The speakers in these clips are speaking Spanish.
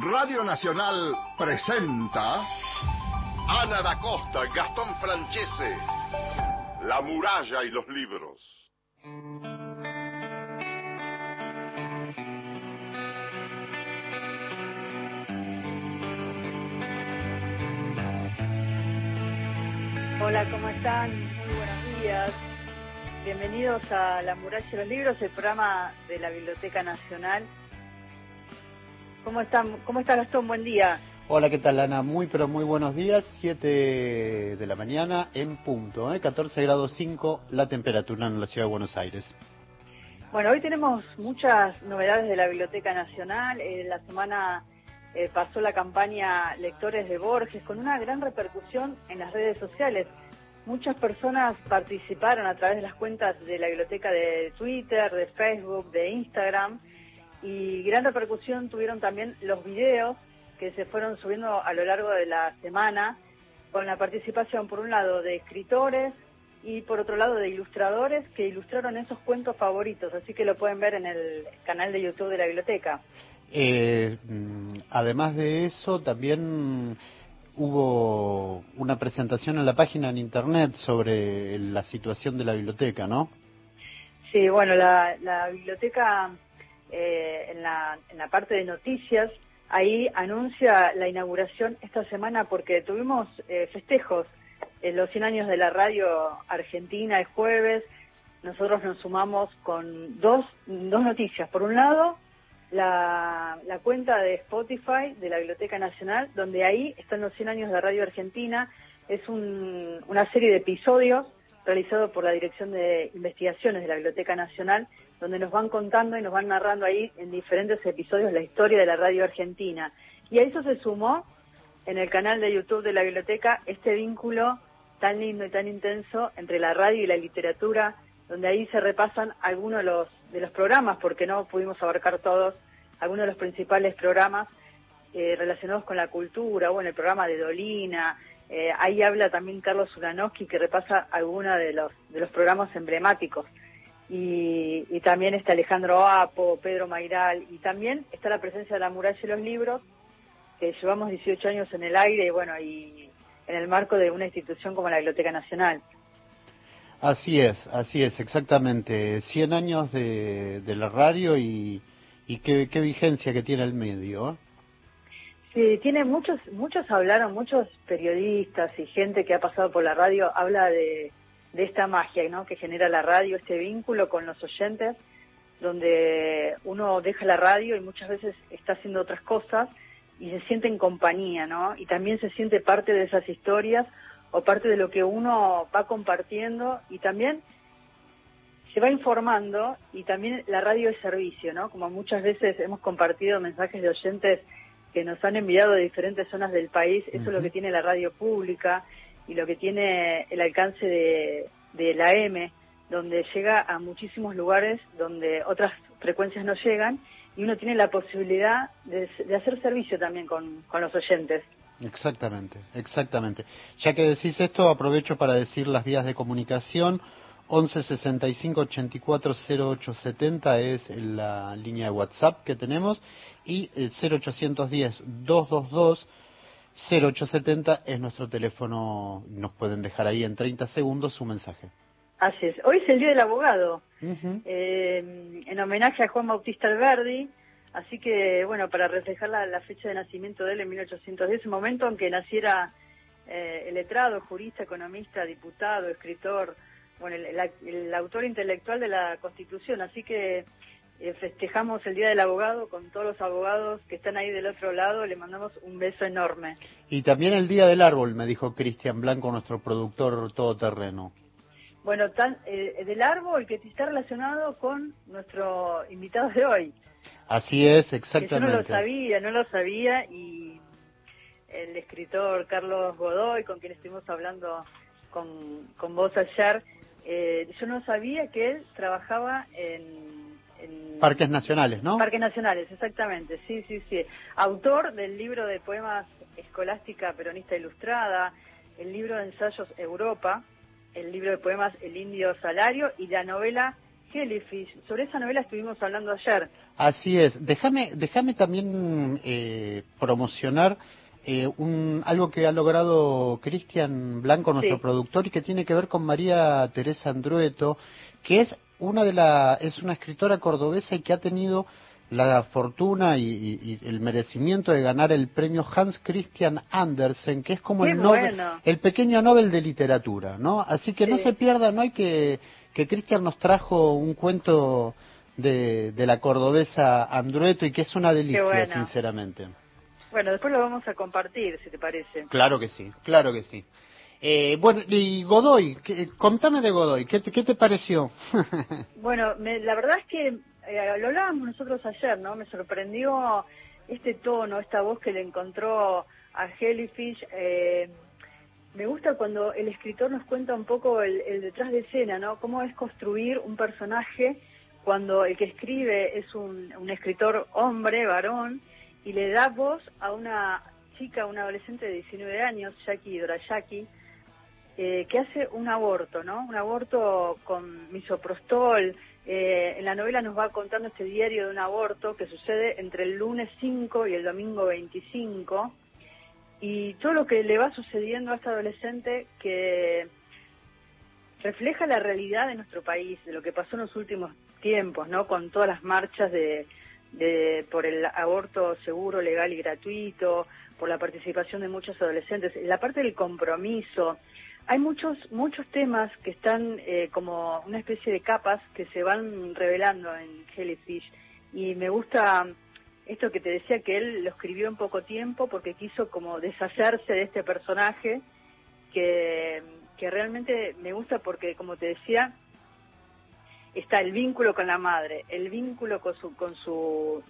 Radio Nacional presenta Ana da Costa, Gastón Francese, La muralla y los libros. Hola, ¿cómo están? Muy buenos días. Bienvenidos a La muralla y los libros, el programa de la Biblioteca Nacional ¿Cómo, están, ¿Cómo está Gastón? Buen día. Hola, ¿qué tal Ana? Muy, pero muy buenos días. 7 de la mañana en punto, ¿eh? 14 grados 5 la temperatura en la ciudad de Buenos Aires. Bueno, hoy tenemos muchas novedades de la Biblioteca Nacional. Eh, la semana eh, pasó la campaña Lectores de Borges con una gran repercusión en las redes sociales. Muchas personas participaron a través de las cuentas de la biblioteca de Twitter, de Facebook, de Instagram y gran repercusión tuvieron también los videos que se fueron subiendo a lo largo de la semana con la participación por un lado de escritores y por otro lado de ilustradores que ilustraron esos cuentos favoritos, así que lo pueden ver en el canal de YouTube de la biblioteca. Eh, mm, además de eso, también hubo una presentación en la página en internet sobre la situación de la biblioteca, ¿no? Sí, bueno, la, la biblioteca eh, en, la, en la parte de noticias, ahí anuncia la inauguración esta semana porque tuvimos eh, festejos en los 100 años de la radio argentina el jueves. Nosotros nos sumamos con dos, dos noticias. Por un lado, la, la cuenta de Spotify de la Biblioteca Nacional, donde ahí están los 100 años de la radio argentina. Es un, una serie de episodios realizados por la Dirección de Investigaciones de la Biblioteca Nacional donde nos van contando y nos van narrando ahí en diferentes episodios la historia de la radio argentina. Y a eso se sumó en el canal de YouTube de la biblioteca este vínculo tan lindo y tan intenso entre la radio y la literatura, donde ahí se repasan algunos de los, programas, porque no pudimos abarcar todos, algunos de los principales programas eh, relacionados con la cultura, bueno, el programa de Dolina, eh, ahí habla también Carlos Ulanowski que repasa algunos de los, de los programas emblemáticos y, también está Alejandro Apo, Pedro Mairal, y también está la presencia de la muralla y los libros, que llevamos 18 años en el aire y bueno, y en el marco de una institución como la Biblioteca Nacional. Así es, así es, exactamente. 100 años de, la radio y, y qué, qué, vigencia que tiene el medio. Sí, tiene muchos, muchos hablaron, muchos periodistas y gente que ha pasado por la radio habla de, de esta magia ¿no? que genera la radio, este vínculo con los oyentes, donde uno deja la radio y muchas veces está haciendo otras cosas y se siente en compañía, ¿no? Y también se siente parte de esas historias o parte de lo que uno va compartiendo y también se va informando y también la radio es servicio, ¿no? Como muchas veces hemos compartido mensajes de oyentes que nos han enviado de diferentes zonas del país, eso es lo que tiene la radio pública y lo que tiene el alcance de, de la M, donde llega a muchísimos lugares donde otras frecuencias no llegan y uno tiene la posibilidad de, hacer servicio también con, con, los oyentes. Exactamente, exactamente. Ya que decís esto, aprovecho para decir las vías de comunicación. 11 65 84 0870 es la línea de WhatsApp que tenemos y el 0810 222 0870 es nuestro teléfono, nos pueden dejar ahí en 30 segundos su mensaje. Así es. Hoy es el Día del Abogado, eh, en homenaje a Juan Bautista Alberdi, así que, bueno, para reflejar la, fecha de nacimiento de él en 1810, un momento en que naciera eh, el letrado, jurista, economista, diputado, escritor, bueno, el autor intelectual de la Constitución, así que eh, festejamos el Día del Abogado con todos los abogados que están ahí del otro lado, le mandamos un beso enorme. Y también el Día del Árbol, me dijo Cristian Blanco, nuestro productor todoterreno. Bueno, tan, eh, del árbol que está relacionado con nuestro invitado de hoy. Así es, exactamente. yo no lo sabía, no lo sabía y el escritor Carlos Godoy, con quien estuvimos hablando con, con vos ayer, eh, yo no sabía que él trabajaba en Parques Nacionales, ¿no? Parques Nacionales, exactamente, sí, sí, sí. Autor del libro de poemas Escolástica Peronista Ilustrada, el libro de ensayos Europa, el libro de poemas El Indio Salario y la novela Jellyfish. Sobre esa novela estuvimos hablando ayer. Así es. Déjame, déjame también eh, promocionar eh, un, algo que ha logrado Cristian Blanco, nuestro productor, y que tiene que ver con María Teresa Andrueto, que es una de la, es una escritora cordobesa y que ha tenido la fortuna y, el merecimiento de ganar el premio Hans Christian Andersen, que es como el, el pequeño Nobel de literatura, ¿no? Así que no se pierda, no hay que que Cristian nos trajo un cuento de, de, la cordobesa Andrueto y que es una delicia, sinceramente. Bueno, después lo vamos a compartir, si te parece. Claro que sí, claro que sí. Eh, bueno, y Godoy, contame de Godoy, ¿qué te, qué te pareció? bueno, la verdad es que eh, lo hablábamos nosotros ayer, ¿no? Me sorprendió este tono, esta voz que le encontró a Jellyfish. Eh, me gusta cuando el escritor nos cuenta un poco el, detrás de escena, ¿no? Cómo es construir un personaje cuando el que escribe es un, escritor hombre, varón, y le da voz a una chica, una adolescente de 19 años, Jackie Dorayaki, eh, que hace un aborto, ¿no? Un aborto con misoprostol. Eh, en la novela nos va contando este diario de un aborto que sucede entre el lunes 5 y el domingo 25 y todo lo que le va sucediendo a esta adolescente que refleja la realidad de nuestro país, de lo que pasó en los últimos tiempos, ¿no? Con todas las marchas de, de por el aborto seguro, legal y gratuito, por la participación de muchos adolescentes, la parte del compromiso. Hay muchos muchos temas que están eh, como una especie de capas que se van revelando en Jellyfish. Y me gusta esto que te decía que él lo escribió en poco tiempo porque quiso como deshacerse de este personaje que, que realmente me gusta porque como te decía está el vínculo con la madre, el vínculo con su con su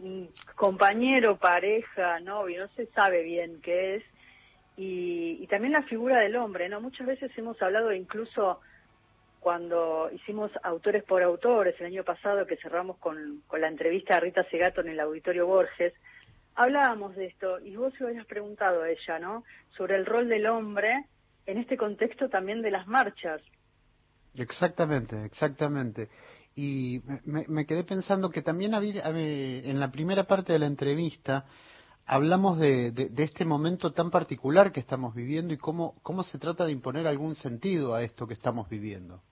mm, compañero, pareja, novio, no se sabe bien qué es y, y también la figura del hombre, ¿no? Muchas veces hemos hablado incluso cuando hicimos Autores por Autores el año pasado, que cerramos con, con la entrevista a Rita Segato en el Auditorio Borges, hablábamos de esto y vos se habías preguntado a ella, ¿no? Sobre el rol del hombre en este contexto también de las marchas. Exactamente, exactamente. Y me, me quedé pensando que también había, en la primera parte de la entrevista hablamos de, de, de, este momento tan particular que estamos viviendo y cómo, cómo se trata de imponer algún sentido a esto que estamos viviendo.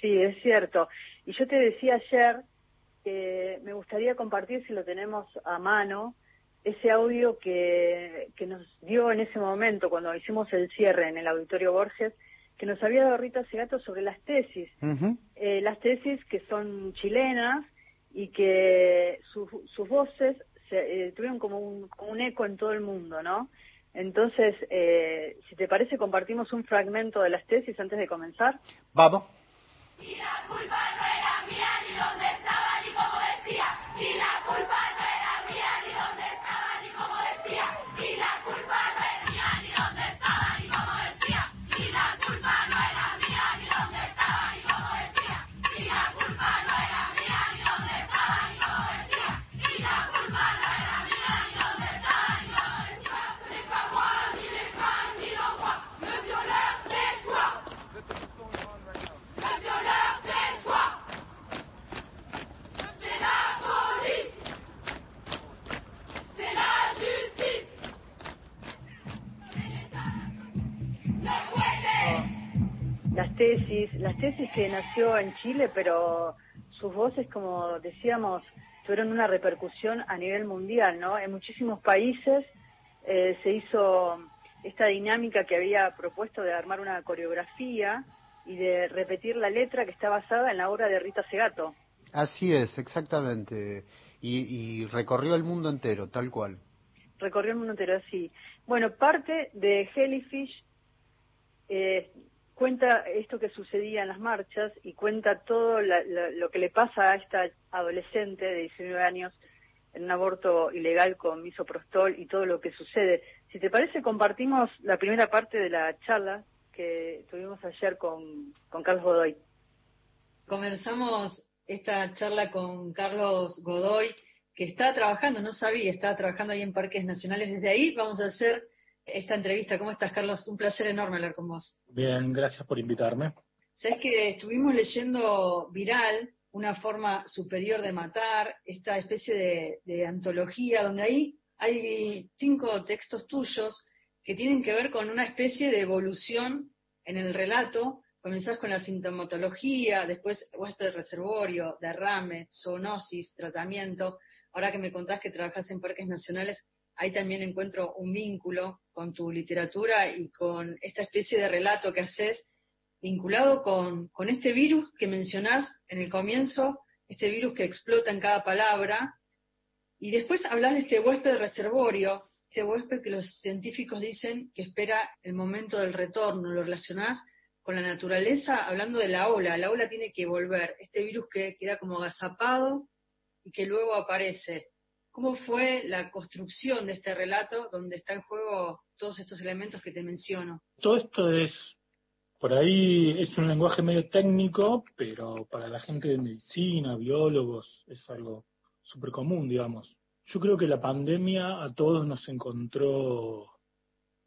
Sí, es cierto. Y yo te decía ayer que me gustaría compartir, si lo tenemos a mano, ese audio que, que nos dio en ese momento, cuando hicimos el cierre en el Auditorio Borges, que nos había dado Rita Segato sobre las tesis. eh, las tesis que son chilenas y que sus voces se, eh, tuvieron como un, como un eco en todo el mundo, ¿no? Entonces, eh, si te parece, compartimos un fragmento de las tesis antes de comenzar. Vamos. Y la culpa no era mía, ni dónde estaba, ni cómo decía. Y la culpa no era mía, ni dónde estaba, ni cómo decía. Y la culpa tesis, las tesis que nació en Chile, pero sus voces, como decíamos, tuvieron una repercusión a nivel mundial, ¿no? En muchísimos países eh, se hizo esta dinámica que había propuesto de armar una coreografía y de repetir la letra que está basada en la obra de Rita Segato. Así es, exactamente. Y, y recorrió el mundo entero, tal cual. Recorrió el mundo entero, sí. Bueno, parte de Jellyfish eh, cuenta esto que sucedía en las marchas y cuenta todo la- lo que le pasa a esta adolescente de 19 años en un aborto ilegal con misoprostol y todo lo que sucede. Si te parece, compartimos la primera parte de la charla que tuvimos ayer con, con Carlos Godoy. Comenzamos esta charla con Carlos Godoy, que está trabajando, no sabía, estaba trabajando ahí en Parques Nacionales. Desde ahí vamos a hacer esta entrevista. ¿Cómo estás, Carlos? Un placer enorme hablar con vos. Bien, gracias por invitarme. Sabes que estuvimos leyendo Viral, una forma superior de matar, esta especie de, de antología, donde ahí hay cinco textos tuyos que tienen que ver con una especie de evolución en el relato. Comenzás con la sintomatología, después huésped reservorio, derrame, zoonosis, tratamiento. Ahora que me contás que trabajas en parques nacionales, ahí también encuentro un vínculo con tu literatura y con esta especie de relato que haces vinculado con, este virus que mencionás en el comienzo, este virus que explota en cada palabra, y después hablas de este huésped reservorio, este huésped que los científicos dicen que espera el momento del retorno, lo relacionás con la naturaleza hablando de la ola, la ola tiene que volver, este virus que queda como agazapado y que luego aparece. ¿Cómo fue la construcción de este relato donde está en juego todos estos elementos que te menciono? Todo esto es por ahí es un lenguaje medio técnico, pero para la gente de medicina, biólogos, es algo súper común, digamos. Yo creo que la pandemia a todos nos encontró,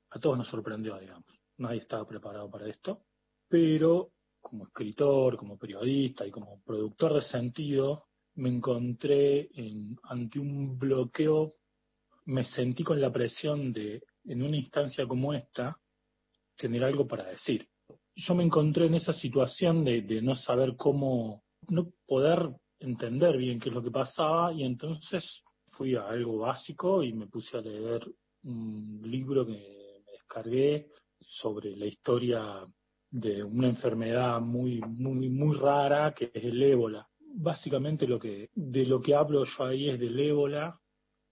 a todos nos sorprendió, digamos. Nadie estaba preparado para esto, pero como escritor, como periodista y como productor de sentido, me encontré en, ante un bloqueo, me sentí con la presión de, en una instancia como esta, tener algo para decir yo me encontré en esa situación de, de no saber cómo, no poder entender bien qué es lo que pasaba y entonces fui a algo básico y me puse a leer un libro que me descargué sobre la historia de una enfermedad muy muy muy rara que es el ébola. Básicamente lo que de lo que hablo yo ahí es del ébola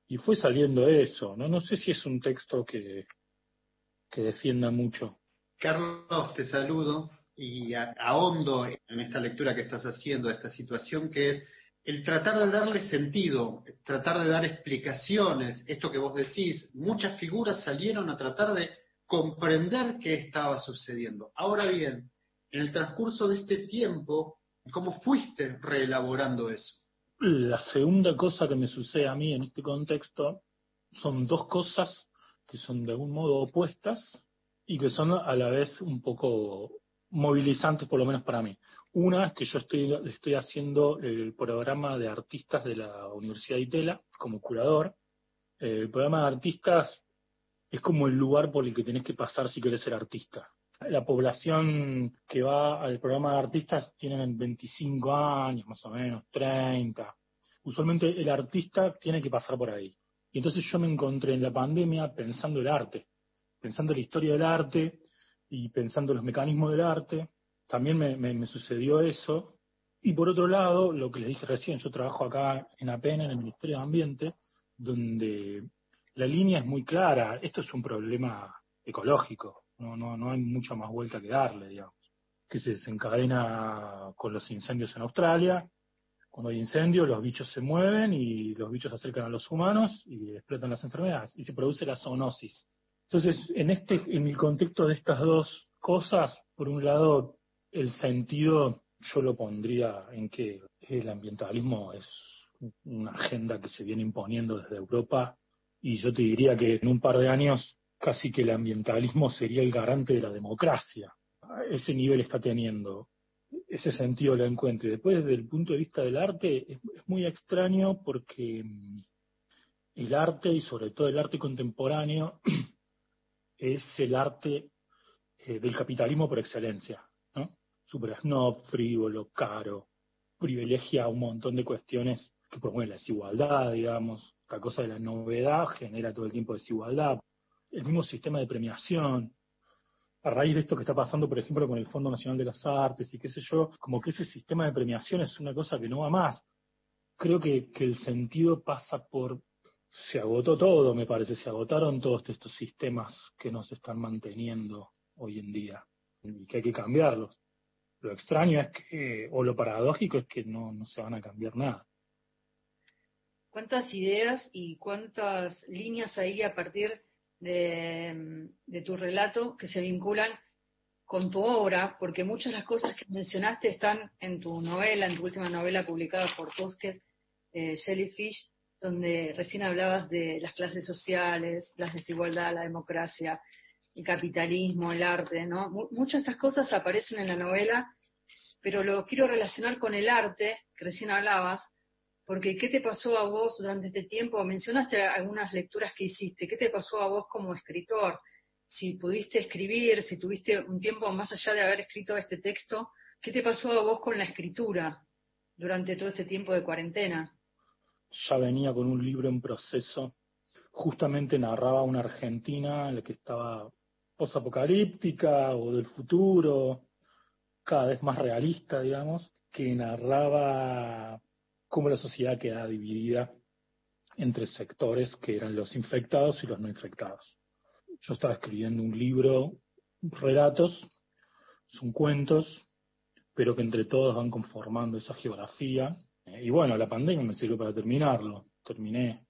y fue saliendo eso, no no sé si es un texto que que defienda mucho. Carlos, te saludo y ahondo en esta lectura que estás haciendo, esta situación que es el tratar de darle sentido, tratar de dar explicaciones, esto que vos decís, muchas figuras salieron a tratar de comprender qué estaba sucediendo. Ahora bien, en el transcurso de este tiempo, ¿cómo fuiste reelaborando eso? La segunda cosa que me sucede a mí en este contexto son dos cosas que son de algún modo opuestas, y que son a la vez un poco movilizantes, por lo menos para mí. Una es que yo estoy, estoy haciendo el programa de artistas de la Universidad de Itela como curador. El programa de artistas es como el lugar por el que tenés que pasar si querés ser artista. La población que va al programa de artistas tienen 25 años, más o menos, 30. Usualmente el artista tiene que pasar por ahí. Y entonces yo me encontré en la pandemia pensando el arte pensando la historia del arte y pensando los mecanismos del arte, también me, sucedió eso. Y por otro lado, lo que les dije recién, yo trabajo acá en APEN, en el Ministerio de Ambiente, donde la línea es muy clara. Esto es un problema ecológico, no, no, no hay mucha más vuelta que darle, digamos. Que se desencadena con los incendios en Australia. Cuando hay incendios, los bichos se mueven y los bichos se acercan a los humanos y explotan las enfermedades y se produce la zoonosis. Entonces, en este, en el contexto de estas dos cosas, por un lado, el sentido yo lo pondría en que el ambientalismo es una agenda que se viene imponiendo desde Europa y yo te diría que en un par de años casi que el ambientalismo sería el garante de la democracia. Ese nivel está teniendo, ese sentido lo encuentro. Después, desde el punto de vista del arte, es muy extraño porque mm, el arte y sobre todo el arte contemporáneo es el arte eh, del capitalismo por excelencia, ¿no? Super snob, frívolo, caro, privilegia un montón de cuestiones que promueven la desigualdad, digamos, la cosa de la novedad genera todo el tiempo desigualdad, el mismo sistema de premiación, a raíz de esto que está pasando, por ejemplo, con el Fondo Nacional de las Artes y qué sé yo, como que ese sistema de premiación es una cosa que no va más. Creo que, el sentido pasa por se agotó todo, me parece, se agotaron todos estos sistemas que nos están manteniendo hoy en día y que hay que cambiarlos. Lo extraño es que, o lo paradójico es que no, no se van a cambiar nada. ¿Cuántas ideas y cuántas líneas hay a partir de, tu relato que se vinculan con tu obra? Porque muchas de las cosas que mencionaste están en tu novela, en tu última novela publicada por Tusquets, eh, Jellyfish, donde recién hablabas de las clases sociales, la desigualdad, la democracia, el capitalismo, el arte, ¿no? Muchas de estas cosas aparecen en la novela pero lo quiero relacionar con el arte, que recién hablabas, porque ¿qué te pasó a vos durante este tiempo? Mencionaste algunas lecturas que hiciste, ¿qué te pasó a vos como escritor? Si pudiste escribir, si tuviste un tiempo más allá de haber escrito este texto, ¿qué te pasó a vos con la escritura durante todo este tiempo de cuarentena? Ya venía con un libro en proceso, justamente narraba una Argentina en la que estaba posapocalíptica o del futuro, cada vez más realista, digamos, que narraba cómo la sociedad queda dividida entre sectores que eran los infectados y los no infectados. Yo estaba escribiendo un libro, relatos, son cuentos, pero que entre todos van conformando esa geografía. Y bueno, la pandemia me sirvió para terminarlo. Terminé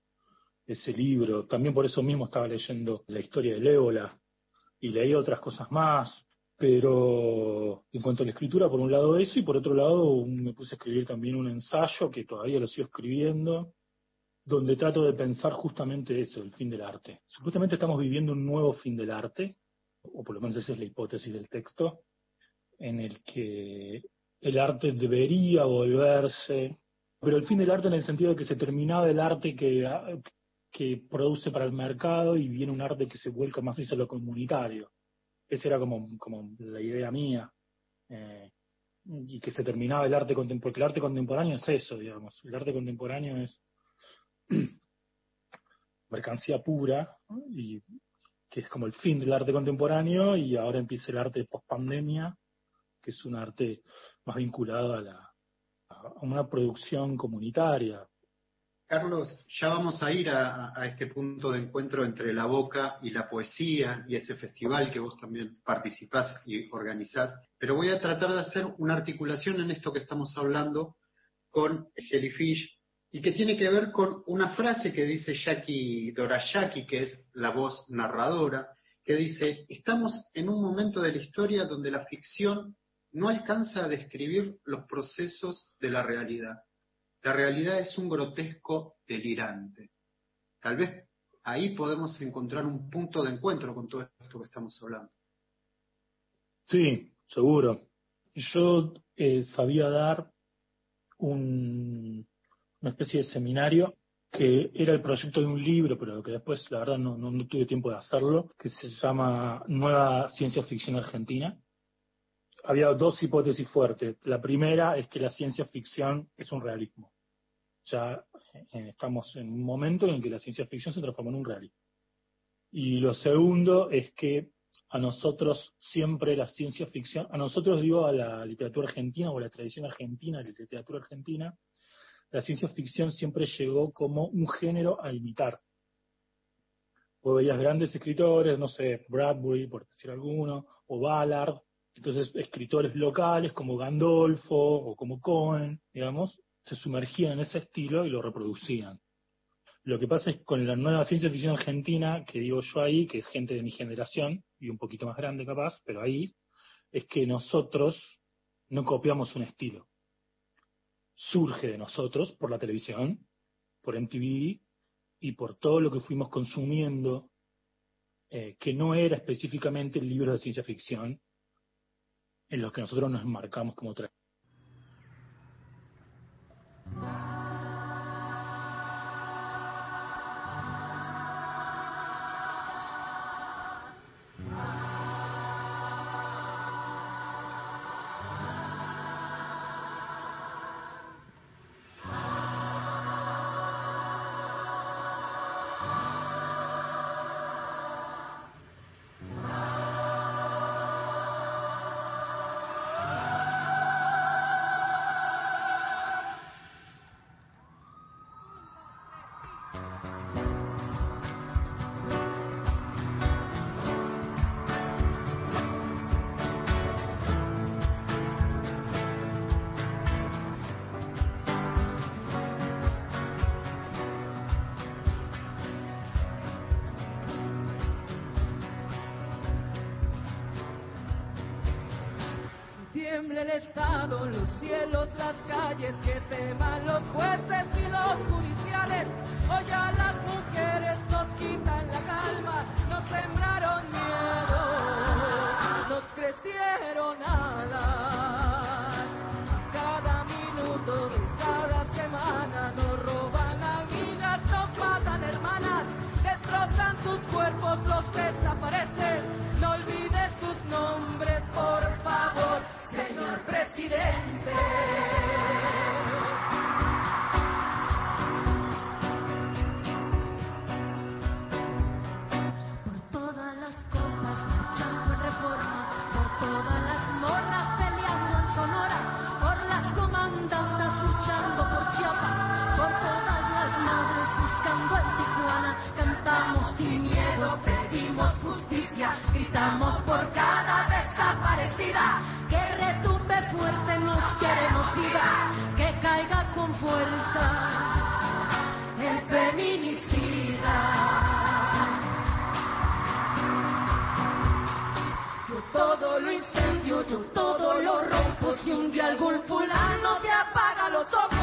ese libro. También por eso mismo estaba leyendo la historia del ébola y leí otras cosas más. Pero en cuanto a la escritura, por un lado eso, y por otro lado me puse a escribir también un ensayo que todavía lo sigo escribiendo, donde trato de pensar justamente eso, el fin del arte. Supuestamente estamos viviendo un nuevo fin del arte, o por lo menos esa es la hipótesis del texto, en el que el arte debería volverse, pero el fin del arte en el sentido de que se terminaba el arte que, que produce para el mercado y viene un arte que se vuelca más hacia lo comunitario. Esa era como, como la idea mía. Eh, y que se terminaba el arte contemporáneo, porque el arte contemporáneo es eso, digamos. El arte contemporáneo es mercancía pura, y que es como el fin del arte contemporáneo, y ahora empieza el arte post pandemia, que es un arte más vinculado a, la, a una producción comunitaria, Carlos, ya vamos a ir a, este punto de encuentro entre la boca y la poesía y ese festival que vos también participás y organizás, pero voy a tratar de hacer una articulación en esto que estamos hablando con Jellyfish y que tiene que ver con una frase que dice Jackie Dorayaki, que es la voz narradora, que dice, estamos en un momento de la historia donde la ficción no alcanza a describir los procesos de la realidad la realidad es un grotesco delirante. Tal vez ahí podemos encontrar un punto de encuentro con todo esto que estamos hablando. Sí, seguro. Yo eh, sabía dar un, una especie de seminario que era el proyecto de un libro, pero que después, la verdad, no, no, tuve tiempo de hacerlo, que se llama Nueva Ciencia Ficción Argentina. Había dos hipótesis fuertes. La primera es que la ciencia ficción es un realismo ya eh, estamos en un momento en el que la ciencia ficción se transforma en un realismo. Y lo segundo es que a nosotros siempre la ciencia ficción, a nosotros digo a la literatura argentina o a la tradición argentina, la literatura argentina, la ciencia ficción siempre llegó como un género a imitar. Vos veías grandes escritores, no sé, Bradbury, por decir alguno, o Ballard, entonces escritores locales como Gandolfo o como Cohen, digamos, se sumergían en ese estilo y lo reproducían. Lo que pasa es con la nueva ciencia ficción argentina, que digo yo ahí, que es gente de mi generación, y un poquito más grande capaz, pero ahí, es que nosotros no copiamos un estilo. Surge de nosotros por la televisión, por MTV y por todo lo que fuimos consumiendo, eh, que no era específicamente el libro de ciencia ficción, en los que nosotros nos marcamos como el Estado, los cielos, las calles, que teman los jueces y los Fulfulano te apaga los ojos.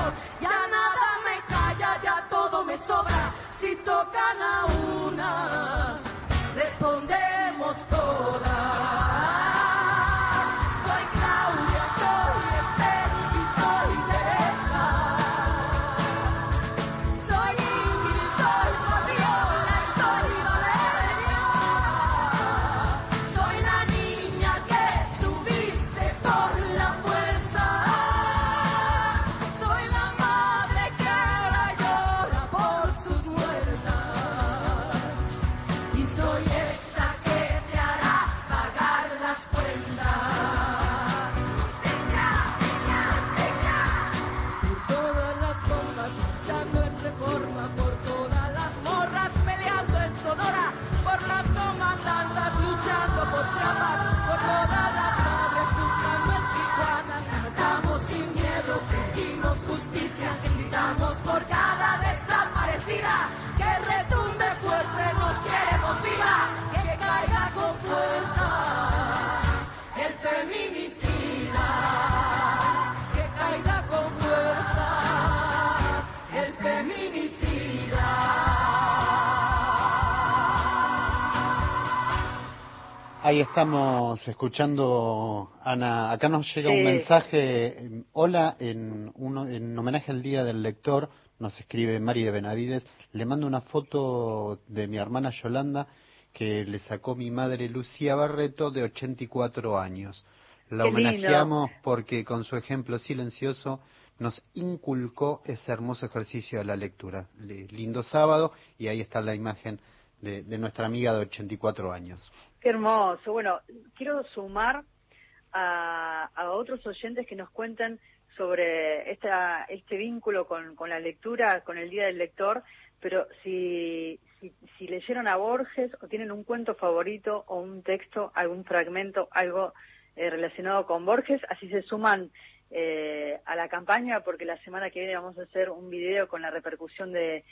Ahí estamos escuchando, Ana, acá nos llega un mensaje, hola, en, uno, en homenaje al Día del Lector, nos escribe Mari de Benavides, le mando una foto de mi hermana Yolanda que le sacó mi madre Lucía Barreto de 84 años. La Qué lindo. homenajeamos porque con su ejemplo silencioso nos inculcó ese hermoso ejercicio de la lectura. Le- lindo sábado y ahí está la imagen de, de nuestra amiga de 84 años. Qué hermoso. Bueno, quiero sumar a, a otros oyentes que nos cuenten sobre esta, este vínculo con, con la lectura, con el Día del Lector, pero si, si, si leyeron a Borges o tienen un cuento favorito o un texto, algún fragmento, algo eh, relacionado con Borges, así se suman eh, a la campaña porque la semana que viene vamos a hacer un video con la repercusión de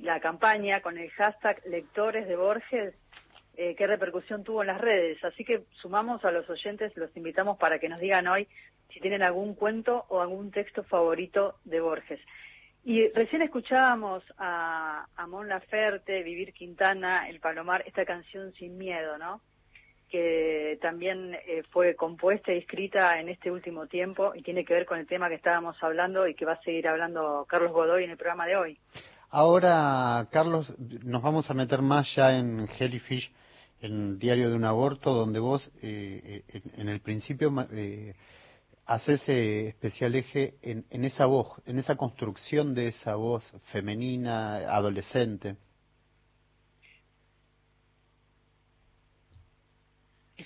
la campaña, con el hashtag lectores de Borges, eh, qué repercusión tuvo en las redes. Así que sumamos a los oyentes, los invitamos para que nos digan hoy si tienen algún cuento o algún texto favorito de Borges. Y recién escuchábamos a, a Mon Laferte, Vivir Quintana, El Palomar, esta canción Sin Miedo, ¿no? que también eh, fue compuesta y escrita en este último tiempo y tiene que ver con el tema que estábamos hablando y que va a seguir hablando Carlos Godoy en el programa de hoy. Ahora, Carlos, nos vamos a meter más ya en Jellyfish, en Diario de un Aborto, donde vos eh, eh, en, el principio eh, haces eh, especial eje en, en esa voz, en esa construcción de esa voz femenina, adolescente.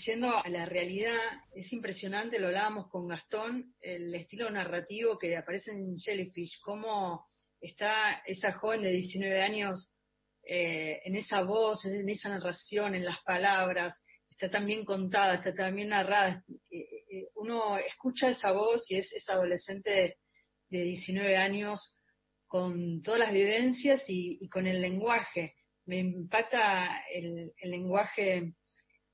Yendo a la realidad, es impresionante, lo hablábamos con Gastón, el estilo narrativo que aparece en Jellyfish, cómo está esa joven de 19 años eh, en esa voz, en esa narración, en las palabras, está tan bien contada, está tan bien narrada. Eh, eh, uno escucha esa voz y es adolescente de, de 19 años con todas las vivencias y, con el lenguaje. Me impacta el, lenguaje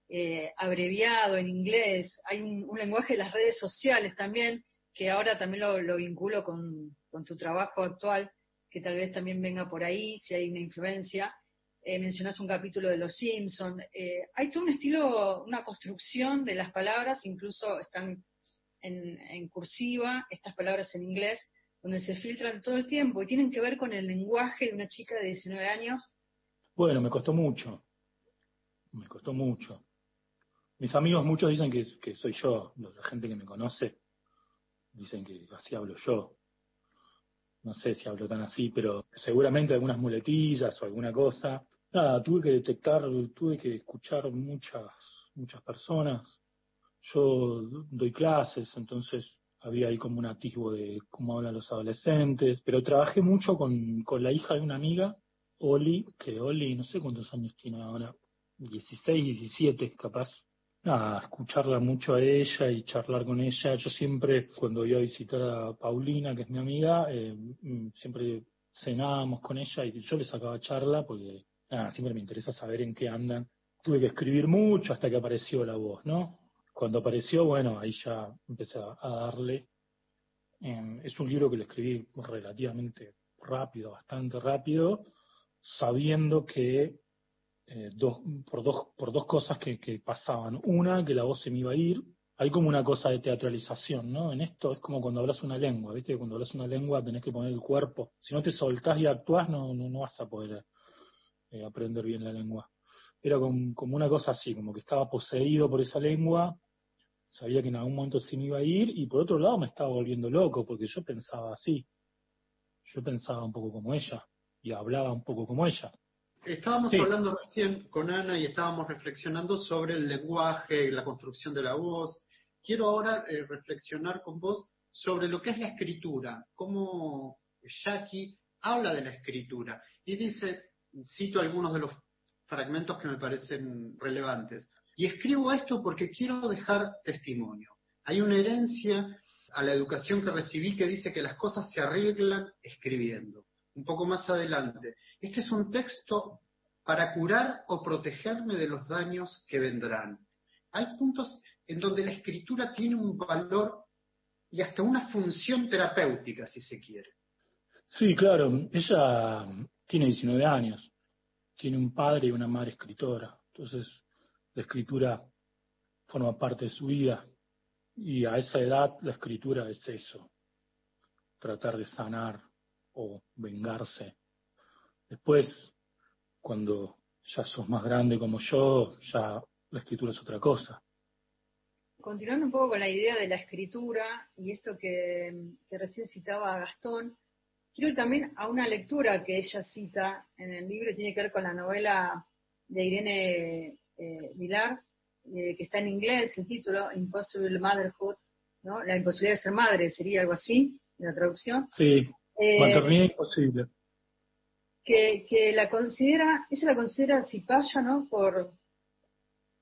eh, abreviado en inglés, hay un, lenguaje de las redes sociales también, que ahora también lo, lo vinculo con tu trabajo actual, que tal vez también venga por ahí, si hay una influencia. Eh, mencionas un capítulo de Los Simpson. Eh, hay todo un estilo, una construcción de las palabras, incluso están en, cursiva, estas palabras en inglés, donde se filtran todo el tiempo y tienen que ver con el lenguaje de una chica de 19 años. Bueno, me costó mucho. Me costó mucho. Mis amigos muchos dicen que, que soy yo, la gente que me conoce, dicen que así hablo yo. No sé si hablo tan así, pero seguramente algunas muletillas o alguna cosa. Nada, tuve que detectar, tuve que escuchar muchas, muchas personas. Yo doy clases, entonces había ahí como un atisbo de cómo hablan los adolescentes, pero trabajé mucho con, con la hija de una amiga, Oli, que Oli no sé cuántos años tiene ahora, 16, 17 capaz. Nada, escucharla mucho a ella y charlar con ella. Yo siempre, cuando iba a visitar a Paulina, que es mi amiga, eh, mm, siempre cenábamos con ella y yo le sacaba charla porque siempre me interesa saber en qué andan. Tuve que escribir mucho hasta que apareció la voz, ¿no? Cuando apareció, bueno, ahí ya empecé a a darle. Eh, es un libro que lo escribí relativamente rápido, bastante rápido, sabiendo que eh, dos, por, dos, por dos cosas que, que pasaban. Una, que la voz se me iba a ir. Hay como una cosa de teatralización, ¿no? En esto es como cuando hablas una lengua, ¿viste? Cuando hablas una lengua tenés que poner el cuerpo. Si no te soltás y actuás, no, no, no vas a poder eh, aprender bien la lengua. Era como, como una cosa así, como que estaba poseído por esa lengua, sabía que en algún momento se me iba a ir, y por otro lado me estaba volviendo loco, porque yo pensaba así. Yo pensaba un poco como ella, y hablaba un poco como ella. Estábamos Sí. hablando recién con Ana y estábamos reflexionando sobre el lenguaje, la construcción de la voz. Quiero ahora eh, reflexionar con vos sobre lo que es la escritura, cómo Jackie habla de la escritura y dice, cito algunos de los fragmentos que me parecen relevantes, y escribo esto porque quiero dejar testimonio. Hay una herencia a la educación que recibí que dice que las cosas se arreglan escribiendo. Un poco más adelante, este es un texto para curar o protegerme de los daños que vendrán. Hay puntos en donde la escritura tiene un valor y hasta una función terapéutica, si se quiere. Sí, claro, ella tiene 19 años, tiene un padre y una madre escritora, entonces la escritura forma parte de su vida. Y a esa edad la escritura es eso, tratar de sanar o vengarse. Después, cuando ya sos más grande como yo, ya la escritura es otra cosa. Continuando un poco con la idea de la escritura y esto que, que recién citaba Gastón, quiero ir también a una lectura que ella cita en el libro, tiene que ver con la novela de Irene eh, Vilar, eh, que está en inglés, el título, Impossible Motherhood, ¿no? La imposibilidad de ser madre, sería algo así, en la traducción. Sí, Eh, maternidad imposible. que, que la considera, ella la considera cipaya, ¿no? Por,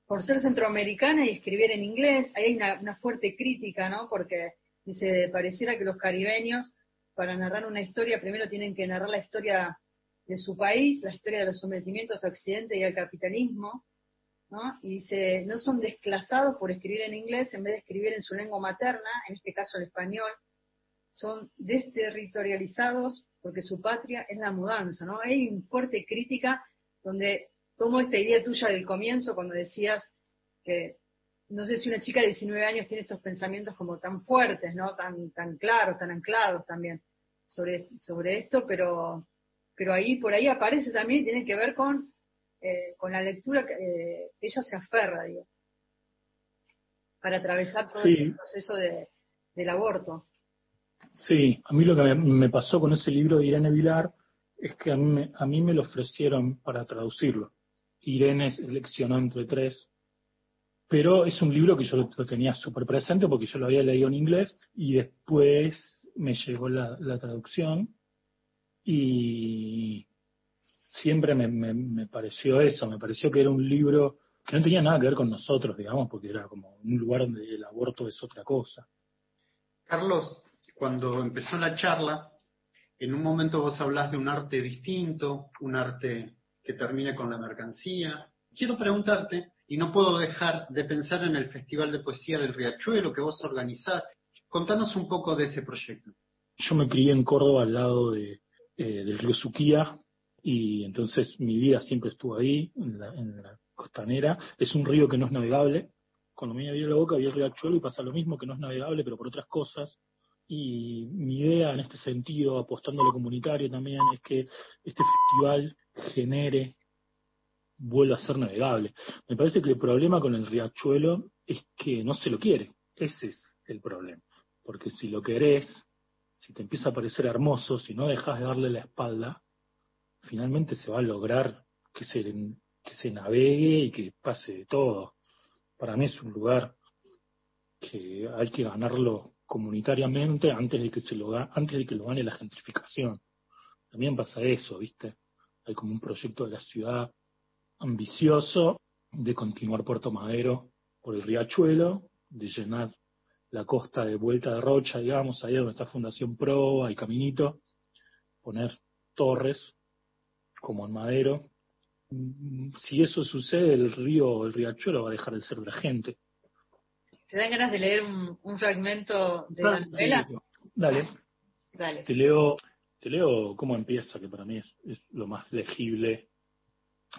por ser centroamericana y escribir en inglés. Ahí hay una, una fuerte crítica, ¿no? Porque dice, pareciera que los caribeños, para narrar una historia, primero tienen que narrar la historia de su país, la historia de los sometimientos a Occidente y al capitalismo, ¿no? Y dice, no son desclasados por escribir en inglés en vez de escribir en su lengua materna, en este caso el español, son desterritorializados porque su patria es la mudanza, ¿no? Hay una fuerte crítica donde tomo esta idea tuya del comienzo cuando decías que no sé si una chica de 19 años tiene estos pensamientos como tan fuertes, ¿no? Tan, tan claros, tan anclados también sobre, sobre esto, pero, pero ahí, por ahí aparece también, tiene que ver con, eh, con la lectura que eh, ella se aferra, digo, para atravesar todo Sí. el proceso de, del aborto. Sí, a mí lo que me, pasó con ese libro de Irene Vilar es que a mí, me- a mí me lo ofrecieron para traducirlo. Irene seleccionó entre tres, pero es un libro que yo lo tenía súper presente porque yo lo había leído en inglés y después me llegó la, la traducción y siempre me, me- me pareció eso, me pareció que era un libro que no tenía nada que ver con nosotros, digamos, porque era como un lugar donde el aborto es otra cosa. Carlos, cuando empezó la charla, en un momento vos hablás de un arte distinto, un arte que termine con la mercancía. Quiero preguntarte, y no puedo dejar de pensar en el Festival de Poesía del Riachuelo que vos organizás. Contanos un poco de ese proyecto. yo me crié en Córdoba al lado de, eh, del río Suquía y entonces mi vida siempre estuvo ahí, en la, en la costanera. Es un río que no es navegable. Cuando me abrí la boca había el riachuelo y pasa lo mismo, que no es navegable, pero por otras cosas. Y mi idea en este sentido, apostando a lo comunitario también, es que este festival genere, vuelva a ser navegable. Me parece que el problema con el riachuelo es que no se lo quiere. Ese es el problema. Porque si lo querés, si te empieza a parecer hermoso, si no dejas de darle la espalda, finalmente se va a lograr que se, que se navegue y que pase de todo. Para mí es un lugar que hay que ganarlo comunitariamente antes de que se lo antes de que lo gane la gentrificación. También pasa eso, ¿viste? Hay como un proyecto de la ciudad ambicioso de continuar Puerto Madero por el riachuelo, de llenar la costa de Vuelta de Rocha, digamos, ahí donde está Fundación Pro, hay caminito, poner torres como en Madero. Mm, Si eso sucede, el río, el riachuelo va a dejar de ser de la gente. ¿Te dan ganas de leer un, un fragmento de la novela? Dale, Dale. te leo, te leo cómo empieza, que para mí es, es lo más legible,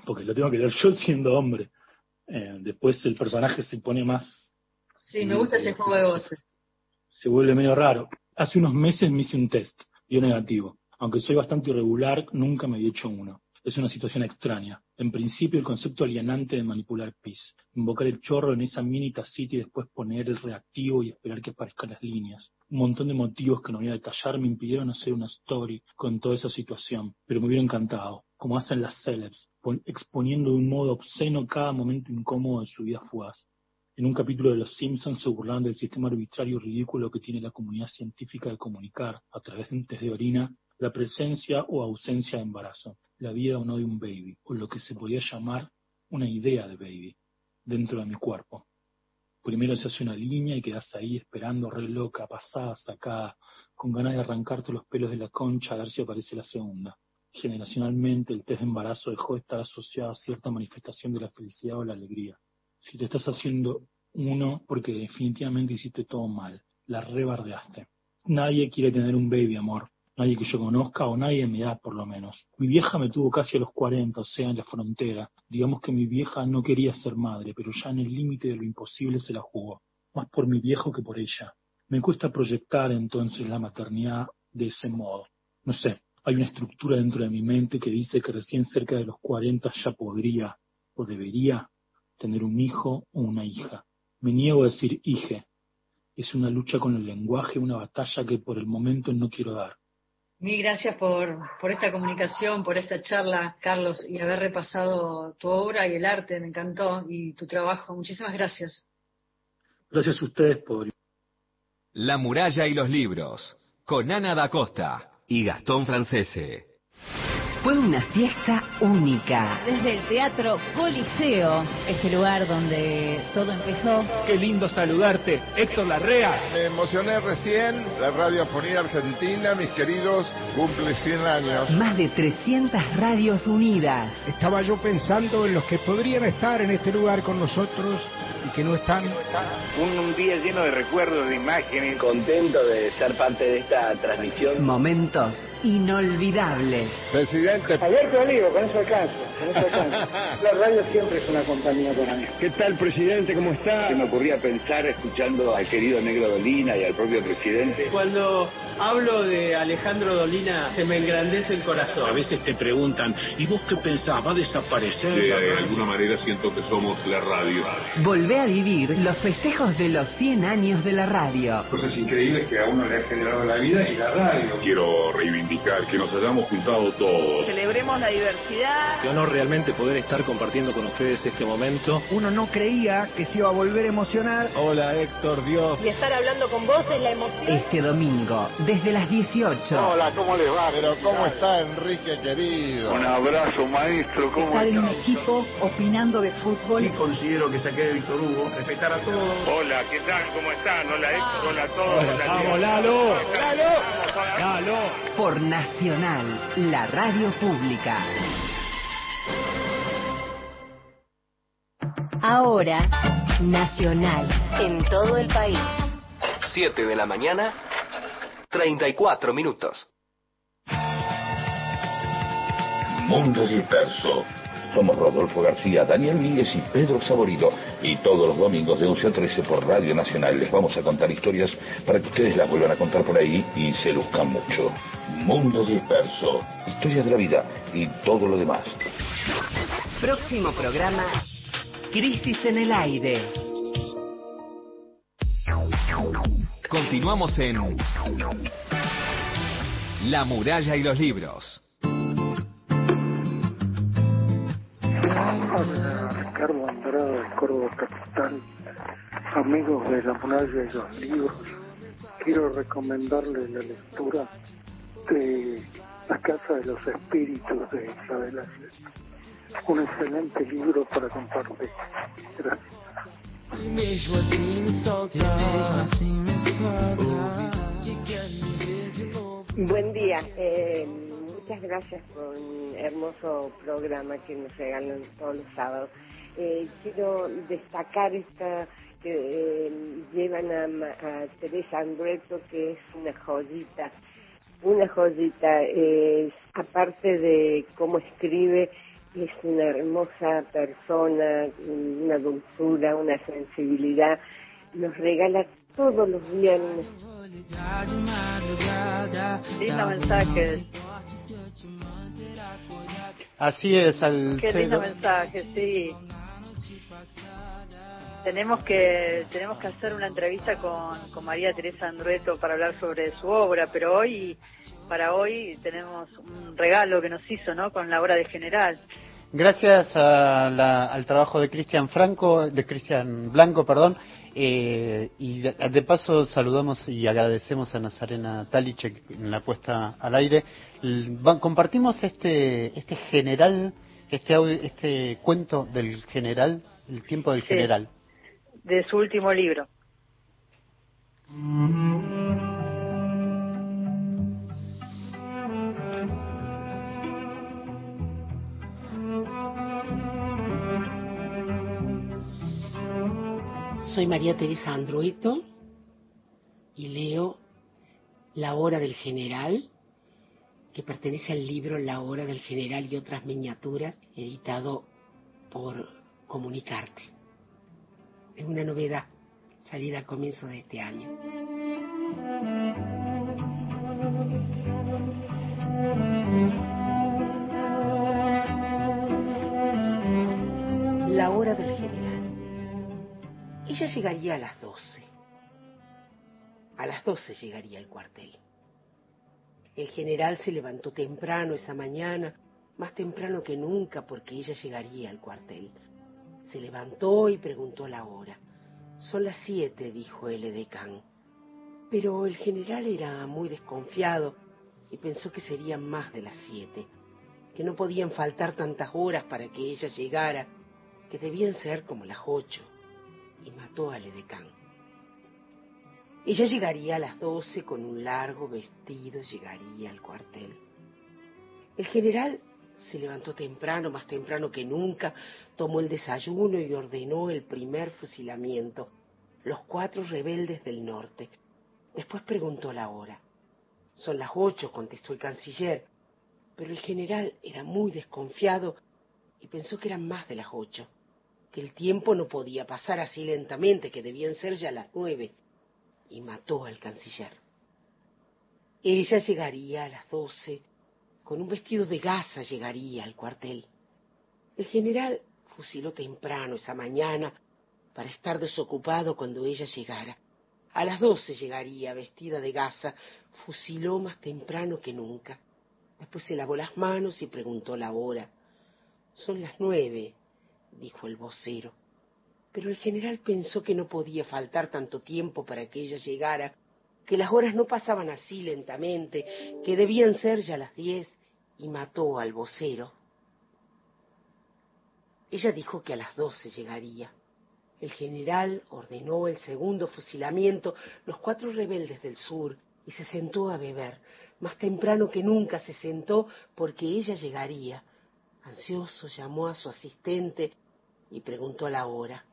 porque lo tengo que leer yo siendo hombre. Eh, después el personaje se pone más Sí, me gusta ese juego de voces. se vuelve medio raro. Hace unos meses me hice un test, dio negativo. Aunque soy bastante irregular, nunca me había hecho uno. Es una situación extraña. En principio, el concepto alienante de manipular pis. Invocar el chorro en esa mini tacita y después poner el reactivo y esperar que aparezcan las líneas. Un montón de motivos que no voy a detallar me impidieron hacer una story con toda esa situación, pero me hubiera encantado, como hacen las celebs, pon- exponiendo de un modo obsceno cada momento incómodo de su vida fugaz. En un capítulo de Los Simpsons se burlaban del sistema arbitrario y ridículo que tiene la comunidad científica de comunicar, a través de un test de orina, la presencia o ausencia de embarazo, la vida o no de un baby, o lo que se podría llamar una idea de baby, dentro de mi cuerpo. Primero se hace una línea y quedas ahí esperando re loca, pasada, sacada, con ganas de arrancarte los pelos de la concha a ver si aparece la segunda. Generacionalmente el test de embarazo dejó de estar asociado a cierta manifestación de la felicidad o la alegría si te estás haciendo uno porque definitivamente hiciste todo mal, la rebardeaste. Nadie quiere tener un baby, amor. Nadie que yo conozca o nadie de mi edad por lo menos. Mi vieja me tuvo casi a los 40, o sea, en la frontera. Digamos que mi vieja no quería ser madre, pero ya en el límite de lo imposible se la jugó, más por mi viejo que por ella. Me cuesta proyectar entonces la maternidad de ese modo. No sé, hay una estructura dentro de mi mente que dice que recién cerca de los 40 ya podría o debería tener un hijo o una hija. Me niego a decir hije. Es una lucha con el lenguaje, una batalla que por el momento no quiero dar. Mil gracias por, por esta comunicación, por esta charla, Carlos, y haber repasado tu obra y el arte, me encantó, y tu trabajo. Muchísimas gracias. Gracias a ustedes por La muralla y los libros, con Ana da Costa y Gastón Francese. Fue una fiesta única. Desde el Teatro Coliseo, este lugar donde todo empezó. Qué lindo saludarte, Héctor Larrea. Me emocioné recién, la radiofonía argentina, mis queridos, cumple 100 años. Más de 300 radios unidas. Estaba yo pensando en los que podrían estar en este lugar con nosotros y que no están. Un, un día lleno de recuerdos, de imágenes. Contento de ser parte de esta transmisión. Momentos inolvidables. Presidente. Alberto Olivo, con eso alcanza, con eso alcanza. La radio siempre es una compañía para mí. ¿Qué tal, presidente? ¿Cómo está? Se me ocurría pensar escuchando al querido Negro Dolina y al propio presidente. Cuando hablo de Alejandro Dolina, se me engrandece el corazón. A veces te preguntan, ¿y vos qué pensás? ¿Va a desaparecer? De alguna manera siento que somos la radio. Volvé a vivir los festejos de los 100 años de la radio. Cosas increíbles que a uno le ha generado la vida y la radio. Quiero reivindicar que nos hayamos juntado todos. Celebremos la diversidad. Qué honor realmente poder estar compartiendo con ustedes este momento. Uno no creía que se iba a volver a emocionar. Hola Héctor, Dios. Y estar hablando con vos es la emoción. Este domingo, desde las 18. Hola, ¿cómo les va? Pero ¿cómo está Enrique querido? Un abrazo, maestro. ¿Cómo Estar en un equipo opinando de fútbol. Sí considero que saqué de Víctor Hugo. Respetar a todos. Hola, ¿qué tal? ¿Cómo están? Hola Héctor, hola a todos. Hola, Hola, vamos. Lalo. Lalo. Lalo. Por Nacional, la radio pública. Ahora, Nacional, en todo el país. 7 de la mañana, 34 minutos. Mundo Disperso. Somos Rodolfo García, Daniel Míguez y Pedro Saborido. Y todos los domingos de 11 a 13 por Radio Nacional les vamos a contar historias para que ustedes las vuelvan a contar por ahí y se luzcan mucho. Mundo Disperso. Historias de la vida y todo lo demás. Próximo programa, Crisis en el Aire. Continuamos en La muralla y los libros. Ricardo Andrade de Córdoba Capital, amigos de la muralla y los libros. Quiero recomendarles la lectura de La Casa de los Espíritus de Isabel Allende. Un excelente libro para compartir. Gracias. Buen día. Eh, muchas gracias por un hermoso programa que nos regalan todos los sábados. Eh, quiero destacar esta que eh, llevan a, Ma- a Teresa Andrueto, que es una joyita, una joyita. Eh, aparte de cómo escribe, es una hermosa persona, una dulzura, una sensibilidad. Nos regala todos los madrugada. Lindo mensaje. Así es, al Qué lindo cero- mensaje, sí. Tenemos que tenemos que hacer una entrevista con, con María Teresa Andrueto para hablar sobre su obra, pero hoy para hoy tenemos un regalo que nos hizo, ¿no? Con la obra de General. Gracias a la- al trabajo de Cristian Franco, de Cristian Blanco, perdón, eh, y de, de paso saludamos y agradecemos a Nazarena Taliche en la puesta al aire. Compartimos este este general, este audio- este cuento del general, el tiempo del Sí. general. De su último libro. Soy María Teresa Andrueto y leo La hora del general que pertenece al libro La hora del general y otras miniaturas, editado por Comunicarte. Es una novedad salida a comienzo de este año. La hora del general. Ella llegaría a las doce. A las doce llegaría al cuartel. El general se levantó temprano esa mañana, más temprano que nunca porque ella llegaría al cuartel. Se levantó y preguntó la hora. Son las siete, dijo el edecán. Pero el general era muy desconfiado y pensó que serían más de las siete, que no podían faltar tantas horas para que ella llegara, que debían ser como las ocho, y mató al edecán. Ella llegaría a las doce con un largo vestido, llegaría al cuartel. El general se levantó temprano, más temprano que nunca, tomó el desayuno y ordenó el primer fusilamiento, los cuatro rebeldes del norte. Después preguntó la hora. Son las ocho, contestó el canciller, pero el general era muy desconfiado y pensó que eran más de las ocho, que el tiempo no podía pasar así lentamente, que debían ser ya las nueve y mató al canciller. Ella llegaría a las doce, con un vestido de gasa llegaría al cuartel. El general fusiló temprano esa mañana para estar desocupado cuando ella llegara. A las doce llegaría vestida de gasa, fusiló más temprano que nunca. Después se lavó las manos y preguntó la hora. Son las nueve, dijo el vocero pero el general pensó que no podía faltar tanto tiempo para que ella llegara, que las horas no pasaban así lentamente, que debían ser ya las diez, y mató al vocero. Ella dijo que a las doce llegaría. El general ordenó el segundo fusilamiento, los cuatro rebeldes del sur, y se sentó a beber. Más temprano que nunca se sentó porque ella llegaría. Ansioso llamó a su asistente y preguntó la hora.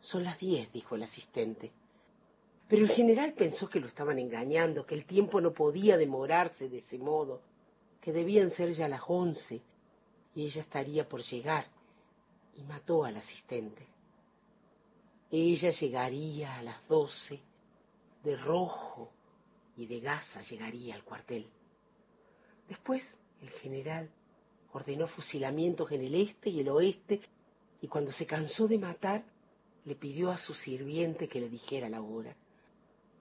Son las diez, dijo el asistente. Pero el general pensó que lo estaban engañando, que el tiempo no podía demorarse de ese modo, que debían ser ya las once y ella estaría por llegar, y mató al asistente. Ella llegaría a las doce, de rojo y de gasa llegaría al cuartel. Después el general ordenó fusilamientos en el este y el oeste, y cuando se cansó de matar, le pidió a su sirviente que le dijera la hora.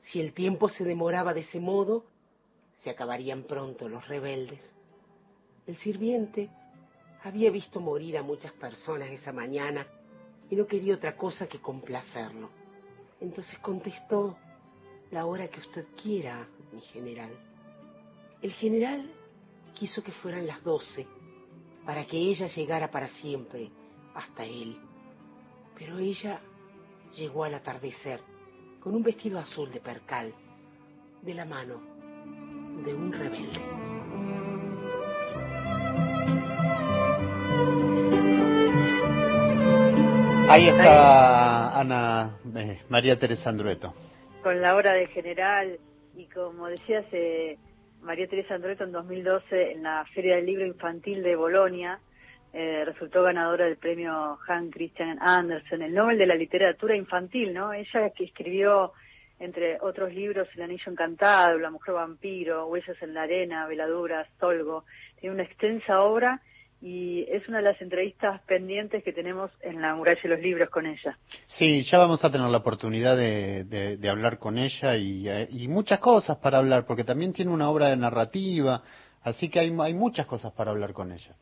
Si el tiempo se demoraba de ese modo, se acabarían pronto los rebeldes. El sirviente había visto morir a muchas personas esa mañana y no quería otra cosa que complacerlo. Entonces contestó, la hora que usted quiera, mi general. El general quiso que fueran las doce, para que ella llegara para siempre hasta él. Pero ella llegó al atardecer con un vestido azul de percal de la mano de un rebelde. Ahí está Ana eh, María Teresa Andrueto. Con la hora de general y como decías, eh, María Teresa Andrueto en 2012 en la Feria del Libro Infantil de Bolonia eh, resultó ganadora del premio Hans Christian Andersen, el Nobel de la Literatura Infantil, ¿no? Ella que escribió, entre otros libros, El Anillo Encantado, La Mujer Vampiro, Huellas en la Arena, Veladuras, Tolgo. Tiene una extensa obra y es una de las entrevistas pendientes que tenemos en la muralla de los libros con ella. Sí, ya vamos a tener la oportunidad de, de, hablar con ella y, eh, y, muchas cosas para hablar, porque también tiene una obra de narrativa, así que hay, hay muchas cosas para hablar con ella.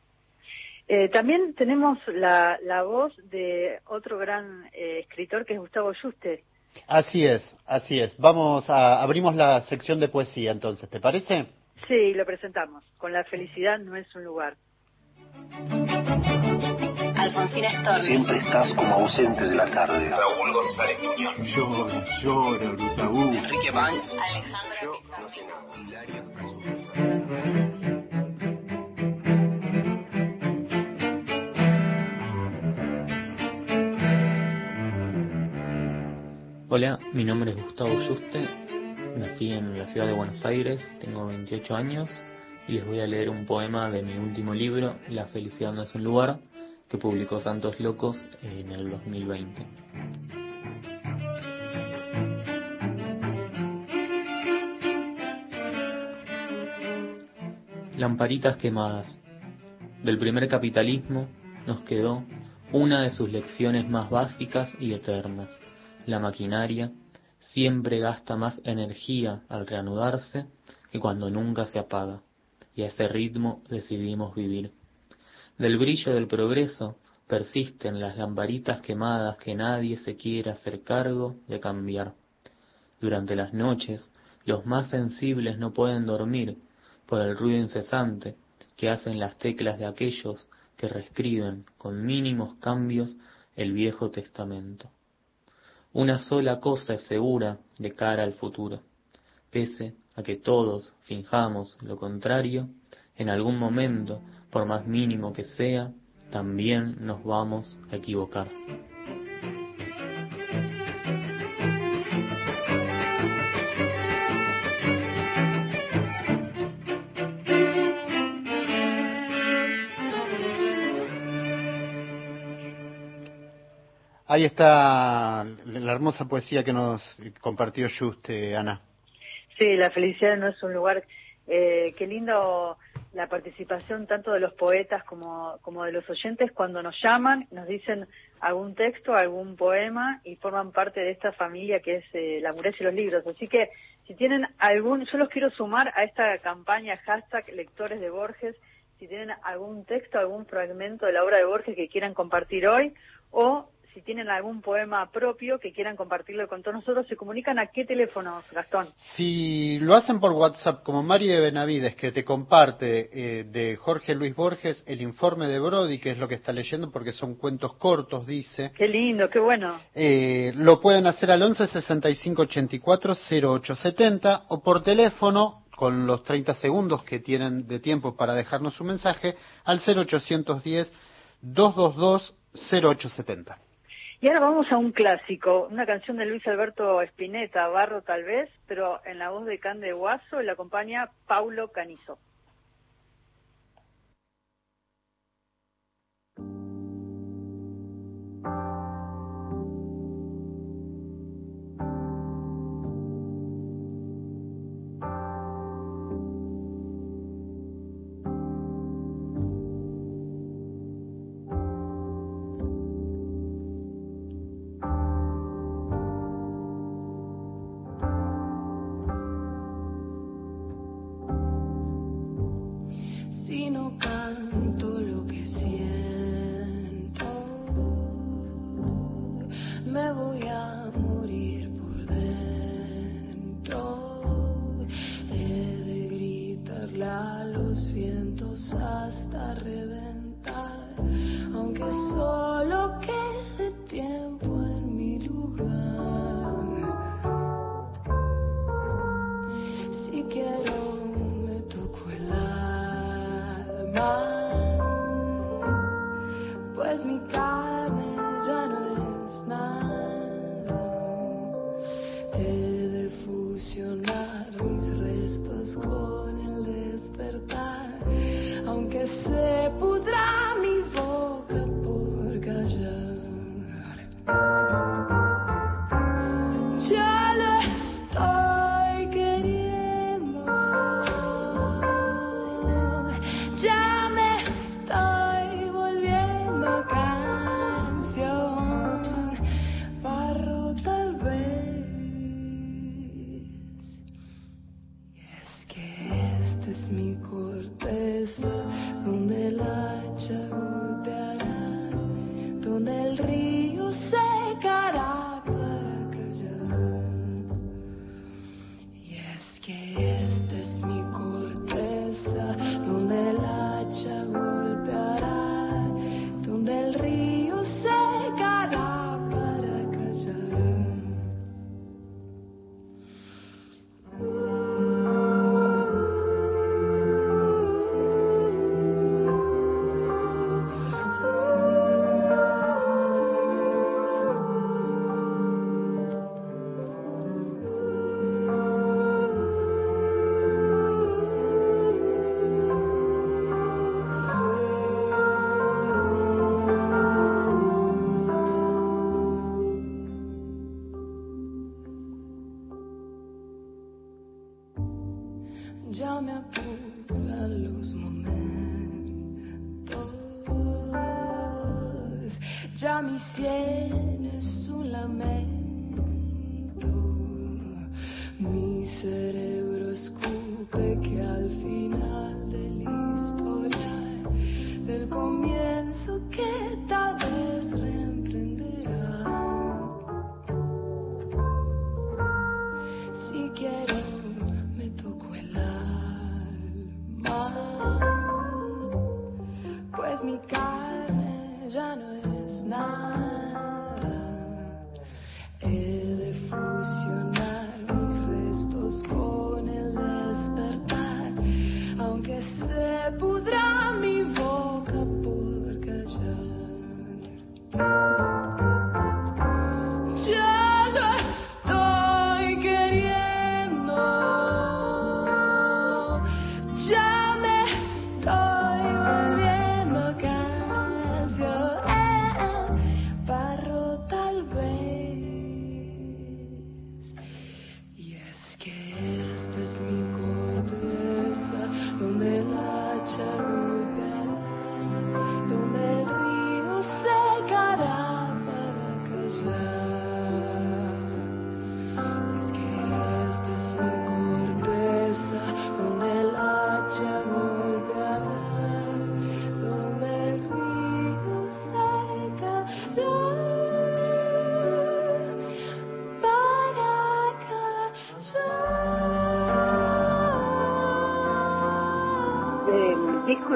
Eh, también tenemos la, la, voz de otro gran eh, escritor que es Gustavo Juste. Así es, así es. Vamos a abrimos la sección de poesía entonces, ¿te parece? Sí, lo presentamos. Con la felicidad no es un lugar. Alfonsina Storm. Siempre estás como ausente de la tarde. Raúl González Muñoz. Yo, lloro, Lutaú. Enrique Banks. Alejandra Yo, no sé nada. Hola, mi nombre es Gustavo Juste, nací en la ciudad de Buenos Aires, tengo 28 años y les voy a leer un poema de mi último libro, La felicidad no es un lugar, que publicó Santos Locos en el 2020. Lamparitas quemadas. Del primer capitalismo nos quedó una de sus lecciones más básicas y eternas. La maquinaria siempre gasta más energía al reanudarse que cuando nunca se apaga, y a ese ritmo decidimos vivir. Del brillo del progreso persisten las lamparitas quemadas que nadie se quiere hacer cargo de cambiar. Durante las noches, los más sensibles no pueden dormir por el ruido incesante que hacen las teclas de aquellos que reescriben con mínimos cambios el Viejo Testamento. Una sola cosa es segura de cara al futuro. Pese a que todos finjamos lo contrario, en algún momento, por más mínimo que sea, también nos vamos a equivocar. Ahí está la hermosa poesía que nos compartió Juste, Ana. Sí, la felicidad no es un lugar. Eh, qué lindo la participación tanto de los poetas como, como de los oyentes cuando nos llaman, nos dicen algún texto, algún poema y forman parte de esta familia que es eh, la muralla y los libros. Así que si tienen algún, yo los quiero sumar a esta campaña hashtag lectores de Borges, si tienen algún texto, algún fragmento de la obra de Borges que quieran compartir hoy o si tienen algún poema propio que quieran compartirlo con todos nosotros, ¿se comunican a qué teléfonos, Gastón? Si lo hacen por WhatsApp, como Mari de Benavides, que te comparte eh, de Jorge Luis Borges el informe de Brody, que es lo que está leyendo, porque son cuentos cortos, dice. Qué lindo, qué bueno. Eh, lo pueden hacer al 11 65 84 08 70 o por teléfono con los 30 segundos que tienen de tiempo para dejarnos su mensaje al 0810 222 0870. Y ahora vamos a un clásico, una canción de Luis Alberto Spinetta, Barro tal vez, pero en la voz de Cande Guaso y la acompaña Paulo Canizo.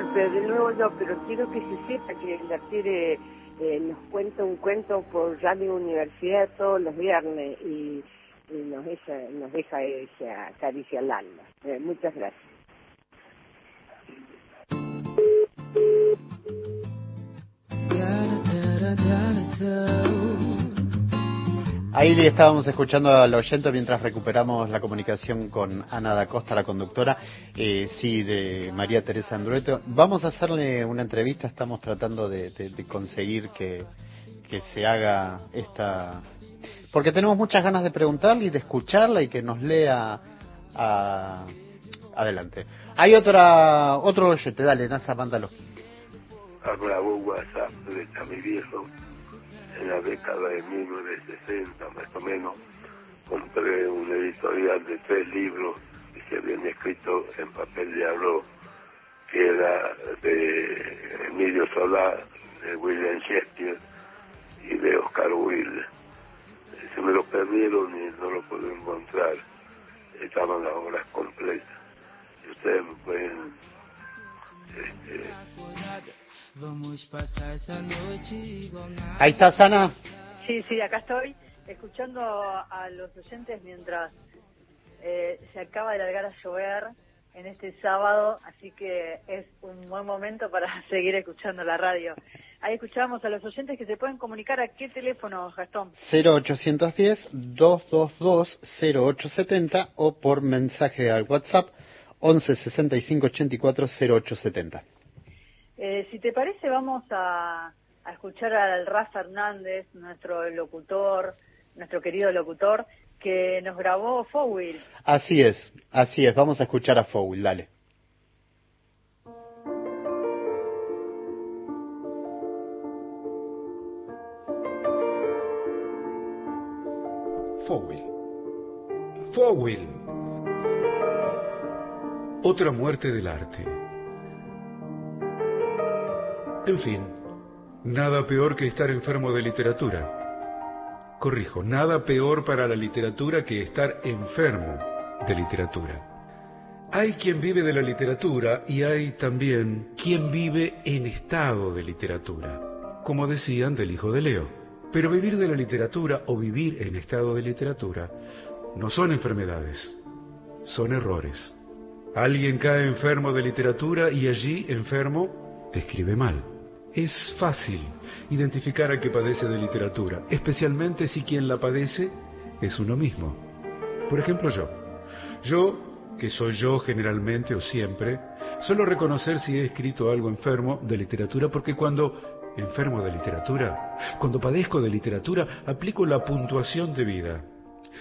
Disculpe, de nuevo yo, pero quiero que se sepa que la Tere eh, nos cuenta un cuento por Radio Universidad todos los viernes y, nos, deja, nos deja esa caricia al alma. Eh, muchas gracias. Ahí estábamos escuchando al oyente mientras recuperamos la comunicación con Ana da Costa, la conductora, eh, sí, de María Teresa Andrueto. Vamos a hacerle una entrevista, estamos tratando de, conseguir que, que se haga esta... Porque tenemos muchas ganas de preguntarle y de escucharla y que nos lea a- adelante. Hay otra otro oyente, dale, Nasa, mándalo. Hablaba un WhatsApp a mi viejo en la década de 1960 más o menos. Compré un editorial de tres libros que se habían escrito en papel de arroz, que era de Emilio Solá, de William Shakespeare y de Oscar Wilde. Se me lo perdieron y no lo puedo encontrar. Estaban las obras completas. Y ustedes pueden este, Vamos pasar esa noche igual nada. Ahí está, Sana. Sí, sí, acá estoy escuchando a los oyentes mientras eh, se acaba de largar a llover en este sábado, así que es un buen momento para seguir escuchando la radio. Ahí escuchábamos a los oyentes que se pueden comunicar a qué teléfono, Gastón. 0810-222-0870 o por mensaje al WhatsApp 11 65 84 0870. Eh, si te parece, vamos a, a escuchar al Rafa Hernández, nuestro locutor, nuestro querido locutor, que nos grabó Fowil. Así es, así es. Vamos a escuchar a Fowl, dale. Fowell. Fowell. Otra muerte del arte. En fin, nada peor que estar enfermo de literatura. Corrijo, nada peor para la literatura que estar enfermo de literatura. Hay quien vive de la literatura y hay también quien vive en estado de literatura, como decían del hijo de Leo. Pero vivir de la literatura o vivir en estado de literatura no son enfermedades, son errores. Alguien cae enfermo de literatura y allí, enfermo, escribe mal. Es fácil identificar al que padece de literatura, especialmente si quien la padece es uno mismo. Por ejemplo, yo. Yo, que soy yo generalmente o siempre, suelo reconocer si he escrito algo enfermo de literatura porque cuando enfermo de literatura, cuando padezco de literatura, aplico la puntuación de vida.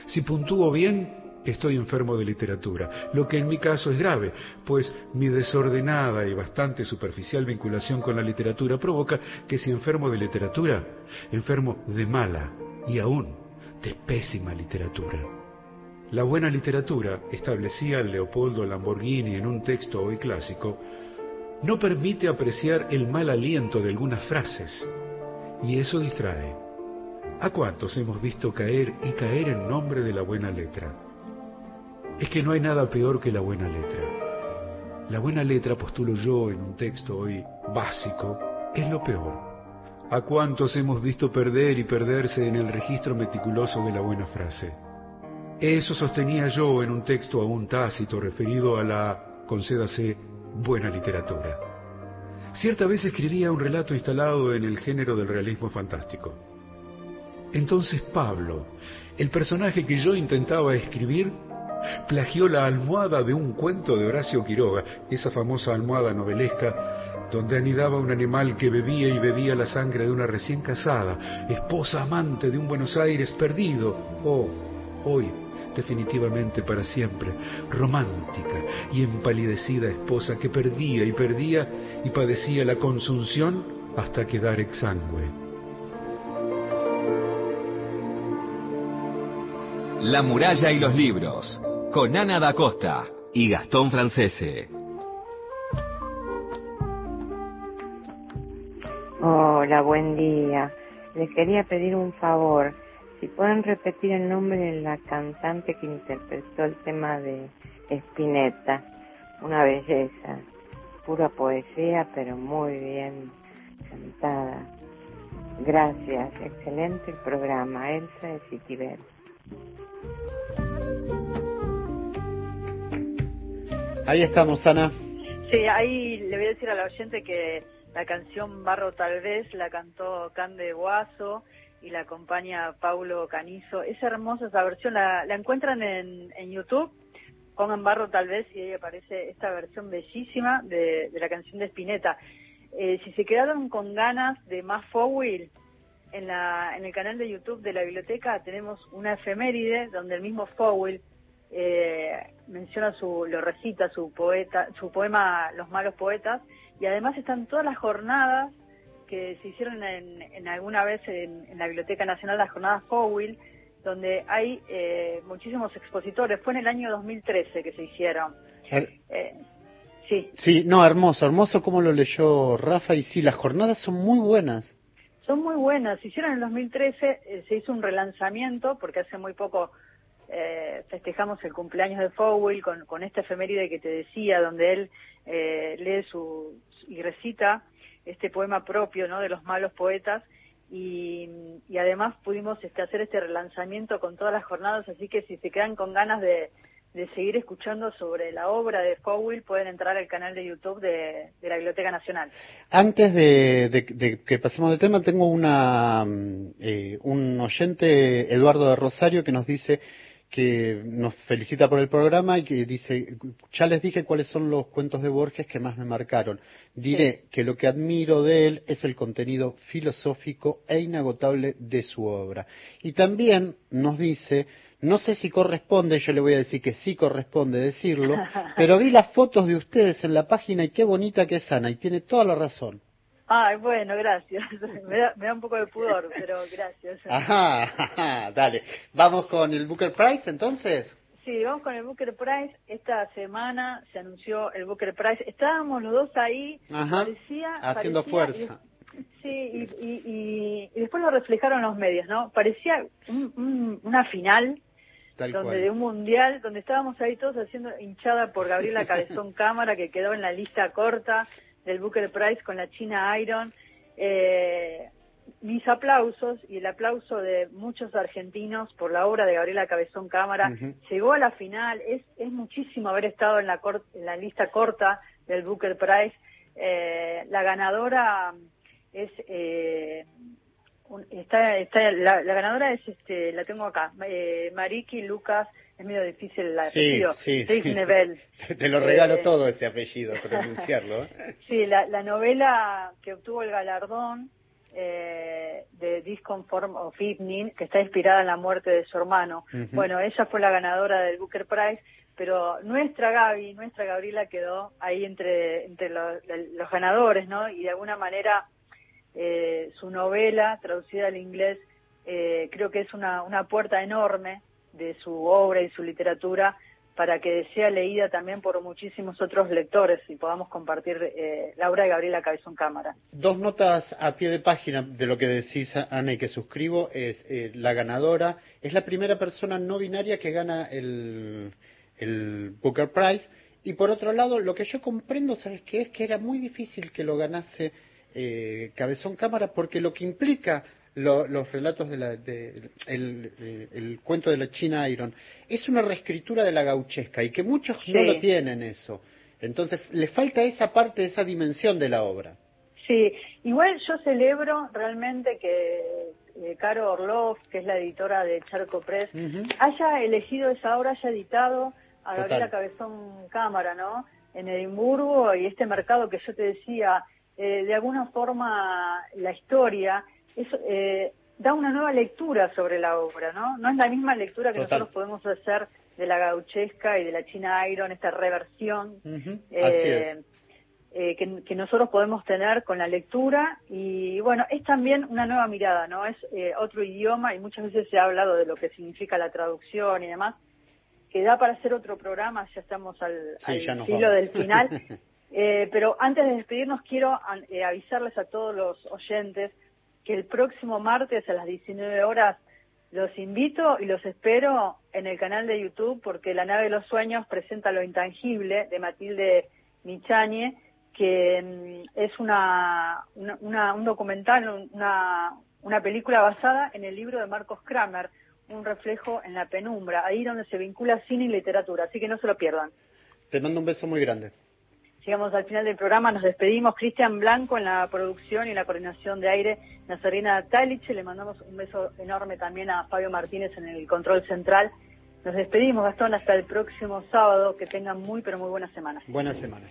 Si puntúo bien, estoy enfermo de literatura, lo que en mi caso es grave, pues mi desordenada y bastante superficial vinculación con la literatura provoca que si enfermo de literatura, enfermo de mala y aún de pésima literatura. La buena literatura, establecía Leopoldo Lamborghini en un texto hoy clásico, no permite apreciar el mal aliento de algunas frases, y eso distrae. ¿A cuántos hemos visto caer y caer en nombre de la buena letra? Es que no hay nada peor que la buena letra. La buena letra, postulo yo en un texto hoy básico, es lo peor. ¿A cuántos hemos visto perder y perderse en el registro meticuloso de la buena frase? Eso sostenía yo en un texto aún tácito referido a la, concédase, buena literatura. Cierta vez escribía un relato instalado en el género del realismo fantástico. Entonces Pablo, el personaje que yo intentaba escribir, plagió la almohada de un cuento de Horacio Quiroga, esa famosa almohada novelesca donde anidaba un animal que bebía y bebía la sangre de una recién casada, esposa amante de un Buenos Aires perdido, o, hoy, definitivamente para siempre, romántica y empalidecida esposa que perdía y perdía y padecía la consunción hasta quedar exangüe. La muralla y los libros, con Ana da Costa y Gastón Francese. Hola, buen día. Les quería pedir un favor. Si pueden repetir el nombre de la cantante que interpretó el tema de Spinetta. Una belleza. Pura poesía, pero muy bien cantada. Gracias. Excelente el programa. Elsa de Citibel. Ahí estamos, Ana. Sí, ahí le voy a decir a la oyente que la canción Barro Tal vez la cantó Cande Guaso y la acompaña Paulo Canizo. Es hermosa esa versión, la, encuentran en, en YouTube, pongan Barro Tal vez y ahí aparece esta versión bellísima de, la canción de Spinetta. Eh, si se quedaron con ganas de más Fowil, en, la, en el canal de YouTube de la biblioteca tenemos una efeméride donde el mismo Fowil eh, menciona su, lo recita su poeta, su poema Los malos poetas y además están todas las jornadas que se hicieron en, en alguna vez en, en, la Biblioteca Nacional, las jornadas Fowil, donde hay eh, muchísimos expositores. Fue en el año 2013 que se hicieron. Eh, sí. Sí, no, hermoso, hermoso como lo leyó Rafa y sí, las jornadas son muy buenas. Son muy buenas. Se hicieron en el 2013, eh, se hizo un relanzamiento porque hace muy poco eh, festejamos el cumpleaños de Fowell con, con esta efeméride que te decía, donde él eh, lee su, y recita este poema propio ¿no? de los malos poetas y, y además pudimos este, hacer este relanzamiento con todas las jornadas, así que si se quedan con ganas de, de seguir escuchando sobre la obra de Fowell, pueden entrar al canal de YouTube de, de la Biblioteca Nacional. Antes de, de, de, que pasemos de tema, tengo una eh, un oyente, Eduardo de Rosario, que nos dice que nos felicita por el programa y que dice, ya les dije cuáles son los cuentos de Borges que más me marcaron. Diré sí. que lo que admiro de él es el contenido filosófico e inagotable de su obra. Y también nos dice, no sé si corresponde, yo le voy a decir que sí corresponde decirlo, pero vi las fotos de ustedes en la página y qué bonita que es Ana, y tiene toda la razón. Ay, bueno, gracias. Me da, me da un poco de pudor, pero gracias. Ajá, ajá, dale. ¿Vamos con el Booker Prize entonces? Sí, vamos con el Booker Prize. Esta semana se anunció el Booker Prize. Estábamos los dos ahí, Ajá, parecía... haciendo parecía, fuerza. Y, sí, y, y, y, después lo reflejaron los medios, ¿no? Parecía un, un, una final Tal donde cual. de un mundial, donde estábamos ahí todos haciendo hinchada por Gabriela Cabezón Cámara, que quedó en la lista corta del Booker Prize con la China Iron. Eh, mis aplausos y el aplauso de muchos argentinos por la obra de Gabriela Cabezón Cámara. Uh -huh. Llegó a la final, es, es muchísimo haber estado en la, en la lista corta del Booker Prize. Eh, la ganadora es... Eh, está, está la, la, ganadora es este la tengo acá eh, Mariki Lucas es medio difícil el apellido sí, sí, sí. Te, te lo regalo eh, todo ese apellido pronunciarlo sí la, la novela que obtuvo el galardón eh, de Disconform of Evening, que está inspirada en la muerte de su hermano. Bueno, ella fue la ganadora del Booker Prize, pero nuestra Gaby, nuestra Gabriela quedó ahí entre, entre los, los ganadores, ¿no? Y de alguna manera eh, su novela, traducida al inglés, eh, creo que es una, una puerta enorme de su obra y su literatura para que sea leída también por muchísimos otros lectores y podamos compartir eh, la obra de Gabriela Cabezón Cámara. Dos notas a pie de página de lo que decís, Ana, y que suscribo, es eh, la ganadora, es la primera persona no binaria que gana el, el Booker Prize, y por otro lado, lo que yo comprendo, ¿sabes qué? Es que era muy difícil que lo ganase eh, Cabezón Cámara, porque lo que implica los relatos de la, de, el, el, cuento de la China Iron es una reescritura de la gauchesca y que muchos no lo tienen eso. Entonces, le falta esa parte, esa dimensión de la obra. Sí, igual yo celebro realmente que eh, Caro Orlov, que es la editora de Charco Press, haya elegido esa obra, haya editado a Gabriela Cabezón Cámara, ¿no? En Edimburgo y este mercado que yo te decía, eh, de alguna forma la historia eso eh, da una nueva lectura sobre la obra, ¿no? No es la misma lectura que nosotros podemos hacer de la gauchesca y de la China Iron, esta reversión eh, eh, que, nosotros podemos tener con la lectura y bueno, es también una nueva mirada, ¿no? Es otro idioma y muchas veces se ha hablado de lo que significa la traducción y demás, que da para hacer otro programa, ya estamos al, filo del final. pero antes de despedirnos quiero avisarles a todos los oyentes que el próximo martes a las 19 horas los invito y los espero en el canal de YouTube porque La nave de los sueños presenta Lo intangible de Matilde Michañe, que mm, es una, un documental, una, una película basada en el libro de Marcos Kramer, Un reflejo en la penumbra, ahí donde se vincula cine y literatura, así que no se lo pierdan. Te mando un beso muy grande. Llegamos al final del programa, nos despedimos. Cristian Blanco en la producción y la coordinación de aire, Nazarena Taliche, le mandamos un beso enorme también a Fabio Martínez en el control central. Nos despedimos, Gastón, hasta el próximo sábado. Que tengan muy, pero muy buena semana. Buena semana.